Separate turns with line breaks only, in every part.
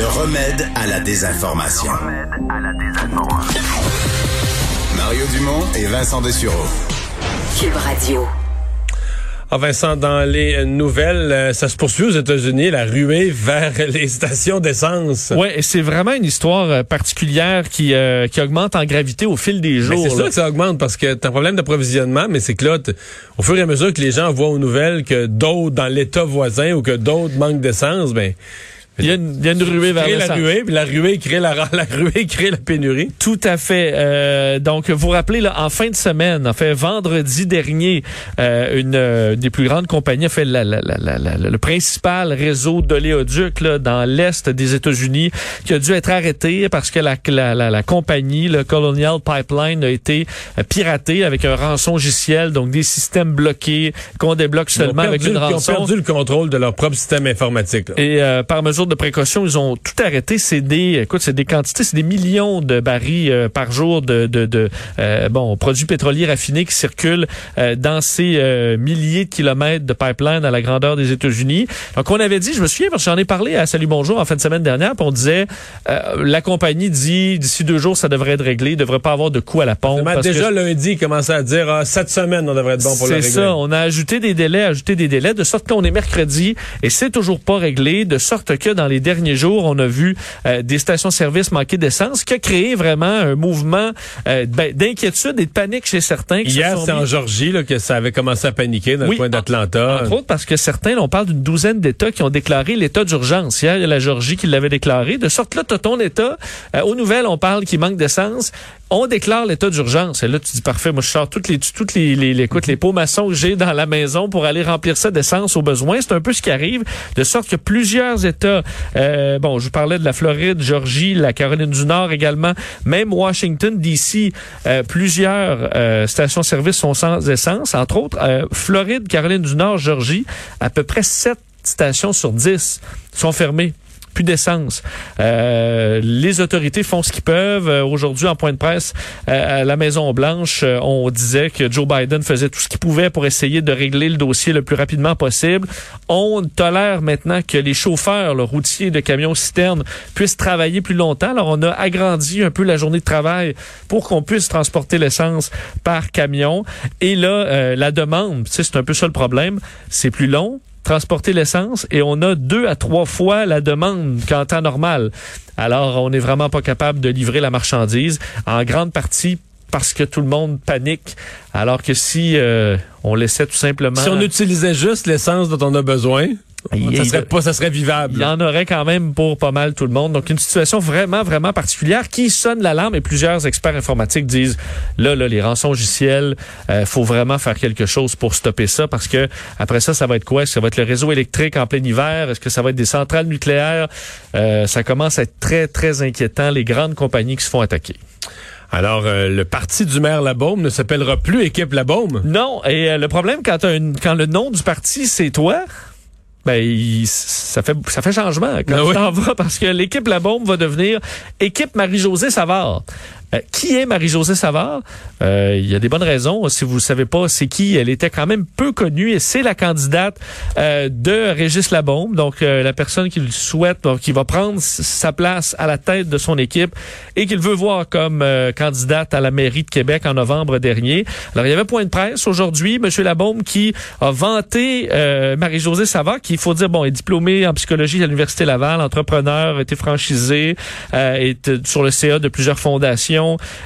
Le remède à la désinformation. Mario Dumont et Vincent Dessureau.
Cube Radio.
Ah Vincent, dans les nouvelles, euh, ça se poursuit aux États-Unis, la ruée vers les stations d'essence.
Ouais, et c'est vraiment une histoire euh, particulière qui, euh, qui augmente en gravité au fil des jours.
C'est ça que ça augmente parce que t'as un problème d'approvisionnement, mais c'est que là, au fur et à mesure que les gens voient aux nouvelles que d'autres dans l'État voisin ou que d'autres manquent d'essence, ben
il y, a une, il y a une ruée vers
la ruée, puis la ruée crée la, la ruée crée la pénurie.
Tout à fait. Euh, donc, vous rappelez, là, en fin de semaine, en fait, vendredi dernier, euh, une euh, des plus grandes compagnies a fait la, la, le principal réseau d'oléoducs dans l'est des États-Unis qui a dû être arrêté parce que la, la, compagnie, le Colonial Pipeline, a été euh, piraté avec un rançon logiciel, donc des systèmes bloqués qu'on débloque seulement avec une rançon.
Ils ont perdu le contrôle de leur propre système informatique.
Et par mesure de précaution, ils ont tout arrêté. C'est des, écoute, c'est des quantités, c'est des millions de barils euh, par jour de, de, de euh, bon produits pétroliers raffinés qui circulent euh, dans ces milliers de kilomètres de pipeline à la grandeur des États-Unis. Donc, on avait dit, je me souviens parce que j'en ai parlé à Salut Bonjour en fin de semaine dernière, puis on disait, la compagnie dit d'ici deux jours, ça devrait être réglé, il devrait pas avoir de coût à la pompe.
Parce déjà lundi, il commençait à dire, ah, cette semaine, on devrait être bon pour le régler.
C'est ça. On a ajouté des délais, ajouté des délais, de sorte qu'on est mercredi et c'est toujours pas réglé, de sorte que dans les derniers jours, on a vu euh, des stations-service manquer d'essence, qui a créé vraiment un mouvement euh, ben, d'inquiétude et de panique chez certains. Qui
Hier, c'est en Georgie là, que ça avait commencé à paniquer dans le coin d'Atlanta.
Entre autres parce que certains, on parle d'une douzaine d'États qui ont déclaré l'état d'urgence. Hier, il y a la Georgie qui l'avait déclaré. De sorte là, tu as ton État. Euh, aux nouvelles, on parle qu'il manque d'essence on déclare l'état d'urgence. Et là, tu dis parfait, moi je sors toutes les toutes les les, les, les pots maçons que j'ai dans la maison pour aller remplir ça d'essence au besoin. C'est un peu ce qui arrive, de sorte que plusieurs États, euh, bon, je vous parlais de la Floride, Georgie, la Caroline du Nord également, même Washington D.C., euh, plusieurs euh, stations-service sont sans essence, entre autres euh, Floride, Caroline du Nord, Georgie, à peu près sept stations sur 10 sont fermées plus d'essence. Euh, les autorités font ce qu'ils peuvent. Euh, aujourd'hui, en point de presse euh, à la Maison Blanche, on disait que Joe Biden faisait tout ce qu'il pouvait pour essayer de régler le dossier le plus rapidement possible. On tolère maintenant que les chauffeurs, le routiers de camions citernes puissent travailler plus longtemps. Alors, on a agrandi un peu la journée de travail pour qu'on puisse transporter l'essence par camion. Et là, la demande, c'est un peu ça le problème, c'est plus long, transporter l'essence et on a deux à trois fois la demande qu'en temps normal. Alors, on n'est vraiment pas capable de livrer la marchandise en grande partie parce que tout le monde panique. Alors que si euh, on laissait tout simplement...
Si on utilisait juste l'essence dont on a besoin, ça serait pas, ça serait vivable.
Il y en aurait quand même pour pas mal tout le monde. Donc une situation vraiment, vraiment particulière qui sonne l'alarme et plusieurs experts informatiques disent là, là, les rançons logiciels, euh, faut vraiment faire quelque chose pour stopper ça parce que après ça, ça va être quoi? Est-ce que ça va être le réseau électrique en plein hiver? Est-ce que ça va être des centrales nucléaires? Euh, ça commence à être très, très inquiétant, les grandes compagnies qui se font attaquer.
Alors, euh, le parti du maire Labaume ne s'appellera plus Équipe Labaume?
Non, et euh, le problème quand, quand le nom du parti, c'est toi, ben, ça fait ça fait changement quand ben t'en vas parce que l'équipe La Bombe va devenir équipe Marie-Josée Savard. Euh, qui est Marie-Josée Savard? Euh, il y a des bonnes raisons. Si vous ne savez pas c'est qui, elle était quand même peu connue et c'est la candidate euh, de Régis Labombe, donc la personne qu'il souhaite, qui va prendre sa place à la tête de son équipe et qu'il veut voir comme candidate à la mairie de Québec en novembre dernier. Alors, il y avait point de presse aujourd'hui, Monsieur Labombe qui a vanté Marie-Josée Savard, qui, il faut dire, bon, est diplômée en psychologie à l'Université Laval, entrepreneur, a été franchisé, est sur le CA de plusieurs fondations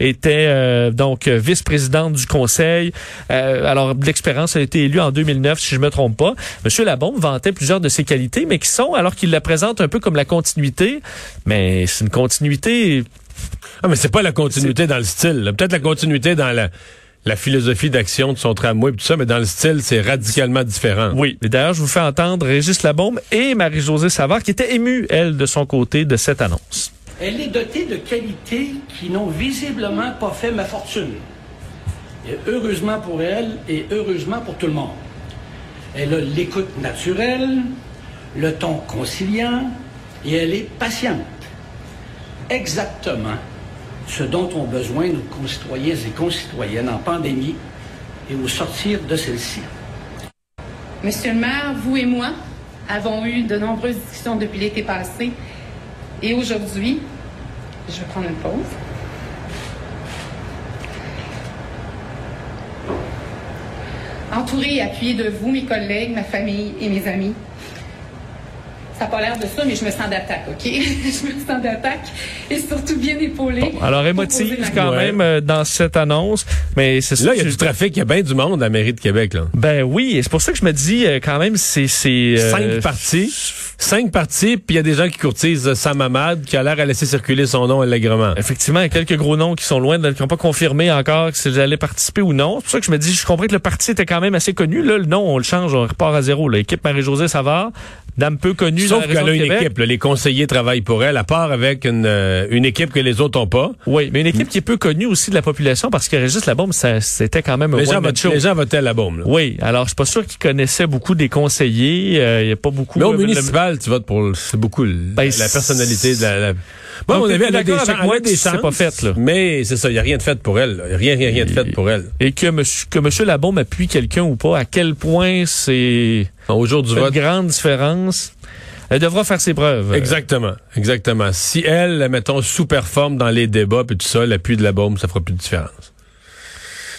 était euh, donc vice-présidente du conseil. Euh, alors, l'expérience a été élue en 2009, si je me trompe pas. Monsieur Labombe vantait plusieurs de ses qualités, mais qui sont, alors qu'il la présente un peu comme la continuité, mais c'est une continuité...
Ah, mais c'est pas la continuité dans le style. Peut-être la continuité dans la la philosophie d'action de son tramway et tout ça, mais dans le style, c'est radicalement différent.
Oui. Et d'ailleurs, je vous fais entendre Régis Labombe et Marie-Josée Savard qui étaient émues, elle, de son côté, de cette annonce.
Elle est dotée de qualités qui n'ont visiblement pas fait ma fortune. Et heureusement pour elle et heureusement pour tout le monde. Elle a l'écoute naturelle, le ton conciliant et elle est patiente. Exactement ce dont ont besoin nos concitoyens et concitoyennes en pandémie et au sortir de celle-ci.
Monsieur le maire, vous et moi avons eu de nombreuses discussions depuis l'été passé Et aujourd'hui, je vais prendre une pause. Entourée et appuyée de vous, mes collègues, ma famille et mes amis. Ça n'a pas l'air de ça, mais je me sens d'attaque, OK? je me sens d'attaque et surtout bien épaulée.
Bon, alors émotive quand
Ouais.
même euh, dans cette annonce, mais c'est ça.
Là, il y a du trafic, il y a bien du monde à la mairie de Québec. Là.
Ben oui, et c'est pour ça que je me dis euh, quand même c'est c'est euh,
Cinq parties. Cinq parties, puis il y a des gens qui courtisent Sam Hamad, qui a l'air à laisser circuler son nom allègrement.
Effectivement, il y a quelques gros noms qui sont loin, de- qui n'ont pas confirmé encore que j'allais participer ou non. C'est pour ça que je me dis, je comprends que le parti était quand même assez connu. Là, le nom, on le change, on repart à zéro. L'équipe Marie-Josée Savard, dame peu connue
Sauf qu'elle a une
Québec.
équipe. là. les conseillers travaillent pour elle, à part avec une, euh, une équipe que les autres ont pas.
Oui, mais une équipe qui est peu connue aussi de la population parce que Régis ça, c'était quand même un
Les gens,
show.
les gens votaient à la bombe. là.
Oui, alors je suis pas sûr qu'ils connaissaient beaucoup des conseillers. Euh, Il y a pas beaucoup.
Mais au
euh, le-
municipal, tu votes pour... le- C'est beaucoup
Ben,
la personnalité de la... la-
Donc,
on avait
avec moi
des chances,
pas fait, là.
Mais c'est ça, il n'y a rien de fait pour elle. n'y rien, rien, rien de fait pour elle.
Et que monsieur, que monsieur Labombe appuie quelqu'un ou pas, à quel point c'est
Au jour du vote,
une grande différence? Elle devra faire ses preuves.
Exactement, exactement. Si elle, mettons, sous-performe dans les débats puis tout ça, l'appui de la bombe, ça fera plus de différence.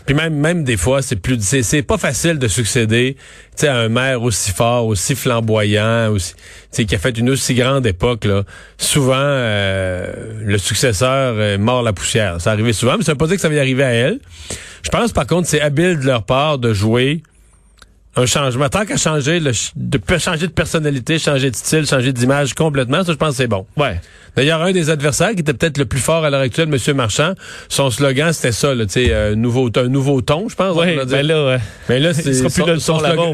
Puis même, même des fois, c'est plus, c'est, pas facile de succéder, tu à un maire aussi fort, aussi flamboyant, aussi, tu qui a fait une aussi grande époque là. Souvent, euh, le successeur euh, mord la poussière. Ça arrivait souvent, mais ça veut pas dire que ça va y arriver à elle. Je pense par contre, c'est habile de leur part de jouer un changement. Tant qu'à changer, le de changer de personnalité, changer de style, changer d'image complètement, ça, je pense que c'est bon.
Ouais.
D'ailleurs, un des adversaires qui était peut-être le plus fort à l'heure actuelle, M. Marchand, son slogan, c'était ça, là, tu sais, euh, nouveau, un nouveau ton, je pense.
Ouais, ben là, euh,
Mais là, c'est, son, slogan,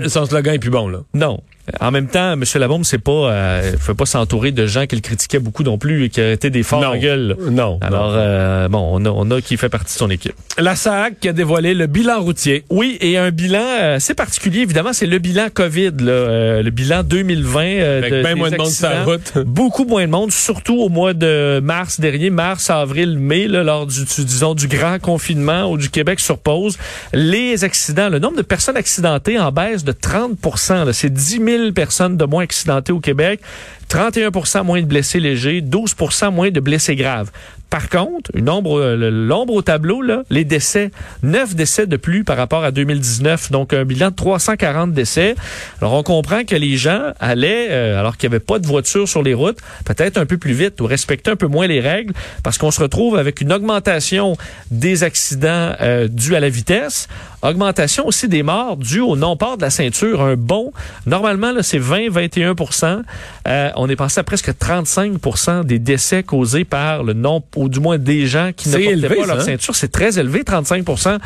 son slogan est plus bon, là.
non. En même temps, M. Labombe, c'est pas, euh, faut pas s'entourer de gens qui le critiquaient beaucoup non plus et qui étaient des forts
Non.
en gueule.
Non.
Alors, euh, bon, on a, on a qui fait partie de son équipe.
La SAC qui a dévoilé le bilan routier.
Oui, et un bilan euh, assez particulier, évidemment, c'est le bilan COVID, là, euh, le bilan 2020. euh,
Avec
de,
bien moins de monde sur la route.
Beaucoup moins de monde, surtout au mois de mars dernier, mars, avril, mai, là, lors du, du- disons, du grand confinement ou du Québec sur pause. Les accidents, le nombre de personnes accidentées en baisse de 30 là. C'est 10 000 personnes de moins accidentées au Québec, 31% moins de blessés légers, 12% moins de blessés graves. Par contre, une ombre, euh, l'ombre au tableau, là, les décès, 9 décès de plus par rapport à 2019, donc un bilan de 340 décès. Alors on comprend que les gens allaient, euh, alors qu'il n'y avait pas de voiture sur les routes, peut-être un peu plus vite ou respecter un peu moins les règles, parce qu'on se retrouve avec une augmentation des accidents euh, dus à la vitesse, augmentation aussi des morts dus au non-port de la ceinture, un bon, normalement là c'est 20-21 euh, on est passé à presque 35% des décès causés par le non, ou du moins des gens qui ne portaient
élevé,
pas leur
ça, hein?
ceinture. C'est très élevé, 35%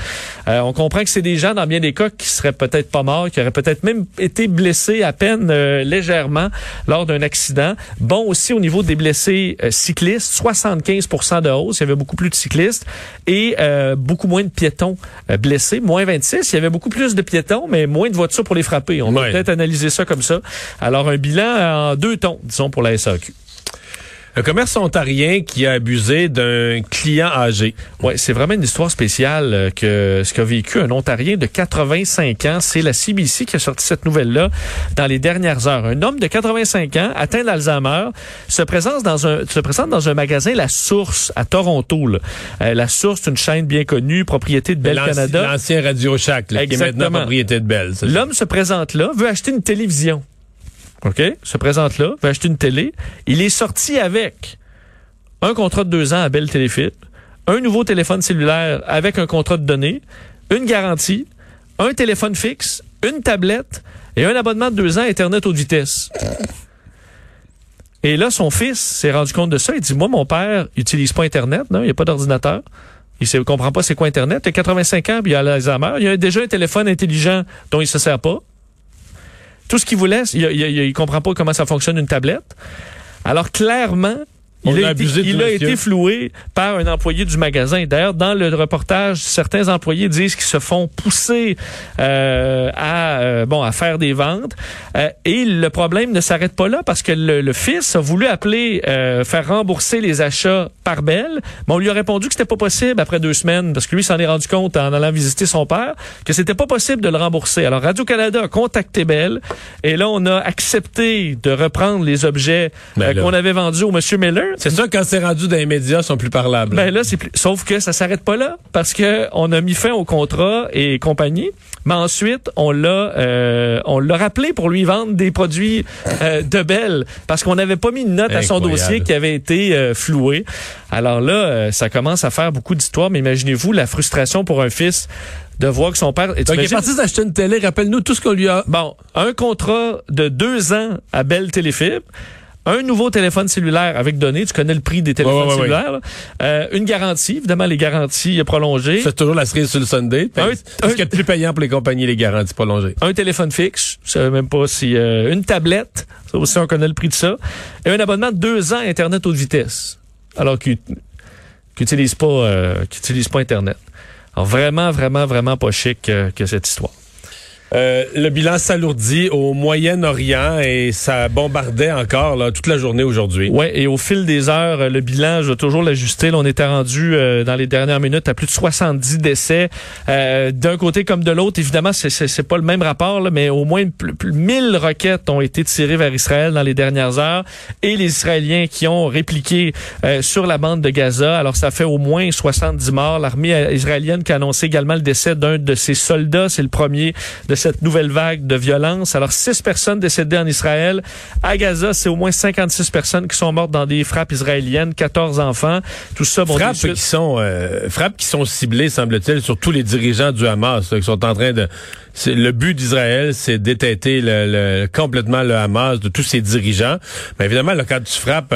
Euh, On comprend que c'est des gens, dans bien des cas, qui seraient peut-être pas morts, qui auraient peut-être même été blessés à peine euh, légèrement lors d'un accident. Bon aussi au niveau des blessés euh, cyclistes, 75% de hausse. Il y avait beaucoup plus de cyclistes et euh, beaucoup moins de piétons blessés, moins 26. Il y avait beaucoup plus de piétons, mais moins de voitures pour les frapper. On
Ouais.
peut peut-être analyser ça comme ça. Alors un bilan en deux tons, disons, pour la SAQ.
Un commerce ontarien qui a abusé d'un client âgé.
Ouais, c'est vraiment une histoire spéciale euh, que ce qu'a vécu un Ontarien de 85 ans. C'est la CBC qui a sorti cette nouvelle-là dans les dernières heures. Un homme de 85 ans atteint d'Alzheimer se présente dans un se présente dans un magasin La Source à Toronto. là. Euh, la Source, c'est une chaîne bien connue, propriété de Bell Canada.
L'ancien Radio Shack, là, qui est maintenant propriété de Bell.
L'homme se présente là, veut acheter une télévision. OK? Se présente là, veut acheter une télé. Il est sorti avec un contrat de deux ans à Bell Téléfilm, un nouveau téléphone cellulaire avec un contrat de données, une garantie, un téléphone fixe, une tablette et un abonnement de deux ans à Internet haute vitesse. Et là, son fils s'est rendu compte de ça. Il dit, moi, mon père utilise pas Internet, non, il n'y a pas d'ordinateur. Il ne comprend pas c'est quoi Internet. Il a 85 ans, puis il a l'Alzheimer. Il a déjà un téléphone intelligent dont il se sert pas. Tout ce qu'il voulait, il, il, il, comprend pas comment ça fonctionne une tablette. Alors clairement, il,
a
a, été,
abusé du
il a
monsieur.
été floué par un employé du magasin. D'ailleurs, dans le reportage, certains employés disent qu'ils se font pousser euh, à euh, bon à faire des ventes. Euh, et le problème ne s'arrête pas là parce que le, le fils a voulu appeler euh, faire rembourser les achats par Bell, mais on lui a répondu que c'était pas possible après deux semaines parce que lui s'en est rendu compte en allant visiter son père que c'était pas possible de le rembourser. Alors Radio Canada a contacté Bell et là on a accepté de reprendre les objets
Ben
qu'on avait vendus au monsieur Miller
C'est sûr, quand c'est rendu dans les médias, ils sont plus parlables.
Ben là, c'est plus... sauf que ça s'arrête pas là parce que on a mis fin au contrat et compagnie. Mais ensuite, on l'a, euh, on l'a rappelé pour lui vendre des produits euh, de Bell parce qu'on n'avait pas mis une note à son dossier qui avait été euh, floué. Alors là, euh, ça commence à faire beaucoup d'histoires. Mais imaginez-vous la frustration pour un fils de voir que son père. Et
Donc, il est parti d'acheter une télé. Rappelle-nous tout ce qu'on lui a.
Bon, un contrat de deux ans à Bell Téléfibre. Un nouveau téléphone cellulaire avec données, tu connais le prix des téléphones
Ouais, ouais, ouais,
cellulaires. Euh, une garantie, évidemment les garanties prolongées.
C'est toujours la cerise sur le Sunday.
Un-
C'est ce qui est plus payant pour les compagnies, les garanties prolongées.
un téléphone fixe, je savais même pas si euh, une tablette, ça aussi on connaît le prix de ça, et un abonnement de deux ans à Internet haute vitesse, alors qu'ils n'utilisent pas, euh, utilisent pas Internet. Alors vraiment, vraiment, vraiment pas chic euh, que cette histoire.
Euh, le bilan s'alourdit au Moyen-Orient et ça bombardait encore là, toute la journée aujourd'hui.
Ouais, et au fil des heures, le bilan, je vais toujours l'ajuster. On était rendu euh, dans les dernières minutes à plus de 70 décès. Euh, D'un côté comme de l'autre, évidemment, c'est- pas le même rapport, là, mais au moins plus, plus 1000 roquettes ont été tirées vers Israël dans les dernières heures et les Israéliens qui ont répliqué euh, sur la bande de Gaza. Alors, ça fait au moins 70 morts. L'armée israélienne qui a annoncé également le décès d'un de ses soldats. C'est le premier de cette nouvelle vague de violence. Alors, six personnes décédées en Israël. À Gaza, c'est au moins 56 personnes qui sont mortes dans des frappes israéliennes, 14 enfants. Tout ça, bon,
frappes qui sont euh, frappes qui sont ciblées, semble-t-il, sur tous les dirigeants du Hamas, là, qui sont en train de. Le but d'Israël, c'est d'étêter le, le- complètement le Hamas de tous ses dirigeants. Mais évidemment, là, quand tu frappes,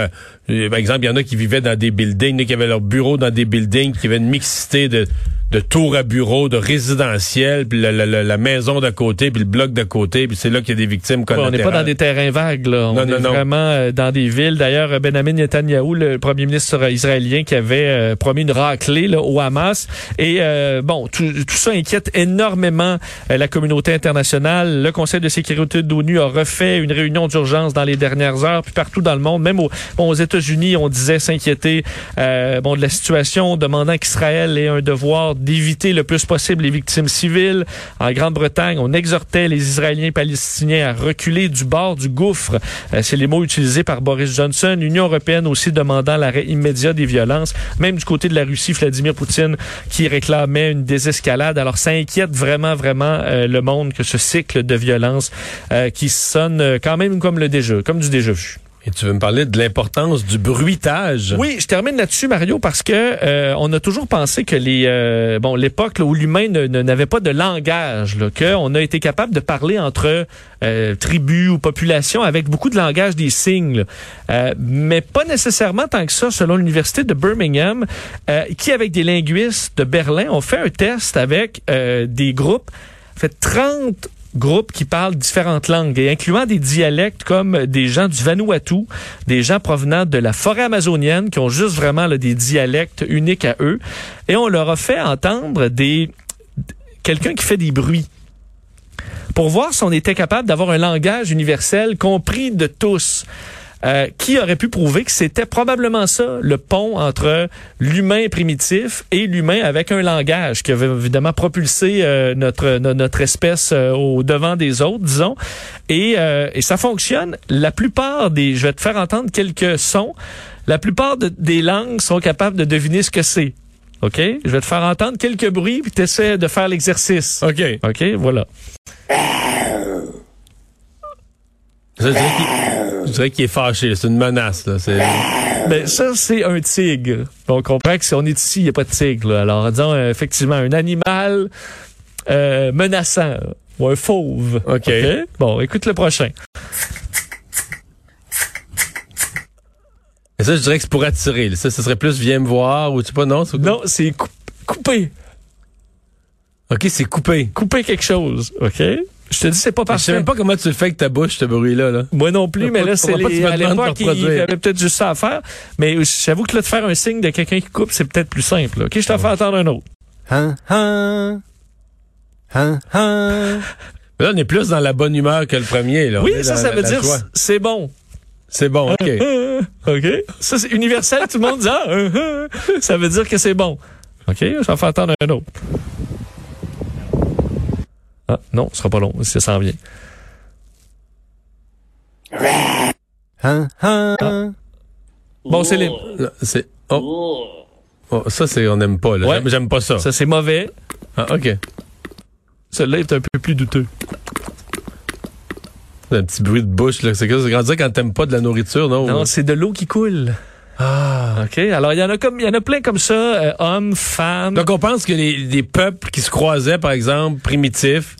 euh, par exemple, il y en a qui vivaient dans des buildings, qui avaient leur bureau dans des buildings, qui avaient une mixité de de tours à bureaux, de résidentiels, puis la, la- la- la maison d'à côté, puis le bloc d'à côté, puis c'est là qu'il y a des victimes collatérales.
on n'est pas dans des terrains vagues, là. On
Non,
est
non,
vraiment euh, dans des villes. D'ailleurs, Benjamin Netanyahu, le premier ministre israélien, qui avait euh, promis une raclée là, au Hamas. Et euh, bon, tout, tout ça inquiète énormément euh, la communauté internationale. Le Conseil de sécurité de l'ONU a refait une réunion d'urgence dans les dernières heures, puis partout dans le monde, même au- bon, aux États-Unis, on disait s'inquiéter euh, bon de la situation, demandant qu'Israël ait un devoir d'éviter le plus possible les victimes civiles. En Grande-Bretagne, on exhortait les Israéliens et Palestiniens à reculer du bord du gouffre. Euh, C'est les mots utilisés par Boris Johnson. L'Union européenne aussi demandant l'arrêt immédiat des violences. Même du côté de la Russie, Vladimir Poutine qui réclamait une désescalade. Alors ça inquiète vraiment, vraiment euh, le monde que ce cycle de violence euh, qui sonne quand même comme le déjà, comme du déjà vu.
Et tu veux me parler de l'importance du bruitage?
Oui, je termine là-dessus, Mario, parce que euh, on a toujours pensé que les euh, bon l'époque où l'humain n'avait pas de langage, là, qu'on a été capable de parler entre euh, tribus ou populations avec beaucoup de langage des signes. Euh, mais pas nécessairement tant que ça, selon l'université de Birmingham, euh, qui avec des linguistes de Berlin ont fait un test avec euh, des groupes, fait 30 groupes qui parlent différentes langues, et incluant des dialectes comme des gens du Vanuatu, des gens provenant de la forêt amazonienne qui ont juste vraiment des dialectes uniques à eux. Et on leur a fait entendre des quelqu'un qui fait des bruits pour voir si on était capable d'avoir un langage universel compris de tous. Euh, qui aurait pu prouver que c'était probablement ça, le pont entre l'humain primitif et l'humain avec un langage qui avait évidemment propulsé euh, notre, no- notre espèce euh, au devant des autres, disons. Et, euh, et ça fonctionne. La plupart des... Je vais te faire entendre quelques sons. La plupart de- des langues sont capables de deviner ce que c'est. OK? Je vais te faire entendre quelques bruits, puis tu essaies de faire l'exercice.
OK.
OK? Voilà.
Je dirais qu'il- est fâché. C'est une menace. Là.
Ben, ça, c'est un tigre. On comprend que si on est ici, il n'y a pas de tigre. là. Alors, disons, effectivement, un animal euh, menaçant. Ou un fauve.
OK.
Bon, écoute le prochain.
Et ça, je dirais que c'est pour attirer. là. Ça, ce serait plus viens me voir ou tu sais pas, non?
Non, c'est cou- couper.
OK, c'est coupé.
Couper quelque chose. OK? Je te dis, c'est pas
Je sais
parfait.
même pas comment tu le fais avec ta bouche, ce bruit-là. Là.
Moi non plus, mais là, c'est les, à l'époque, il y avait peut-être juste ça à faire. Mais j'avoue que là, de faire un signe de quelqu'un qui coupe, c'est peut-être plus simple. là. OK, je t'en fais entendre un autre.
Hein, hein? Hein, hein?
Là, on est plus dans la bonne humeur que le premier. Là.
Oui, ça, ça
la-
veut
la
dire c'est bon.
C'est bon, OK.
OK. Ça, c'est universel. Tout le monde dit, ah, ça veut dire que c'est bon. OK, je vais faire entendre un autre. Ah, non, ce sera pas long, ça s'en vient.
Hein, hein?
Bon, c'est les...
Là, C'est. Oh. Oh, ça, c'est. On n'aime pas, là.
Ouais.
J'aime- pas ça.
Ça, c'est mauvais.
Ah, OK.
Celui-là est un peu plus douteux.
Un petit bruit de bouche, là. C'est quoi? C'est quand t'aimes pas de la nourriture, non?
Non, c'est de l'eau qui coule.
Ah.
OK? Alors, il y en a comme, il y en a plein comme ça, euh, hommes, femmes.
Donc, on pense que les, les peuples qui se croisaient, par exemple, primitifs,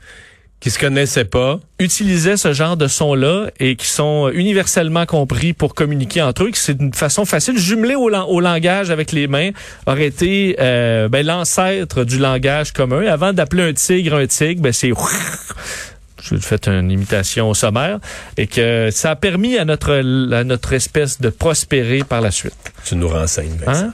qui se connaissaient pas,
utilisaient ce genre de sons-là et qui sont universellement compris pour communiquer entre eux, c'est une façon facile, au, lan- au langage avec les mains, aurait été euh, ben, l'ancêtre du langage commun. Avant d'appeler un tigre un tigre, ben, c'est... Je fais une imitation sommaire et que ça a permis à notre à notre espèce de prospérer par la suite.
tu nous renseignes, Vincent.
Hein?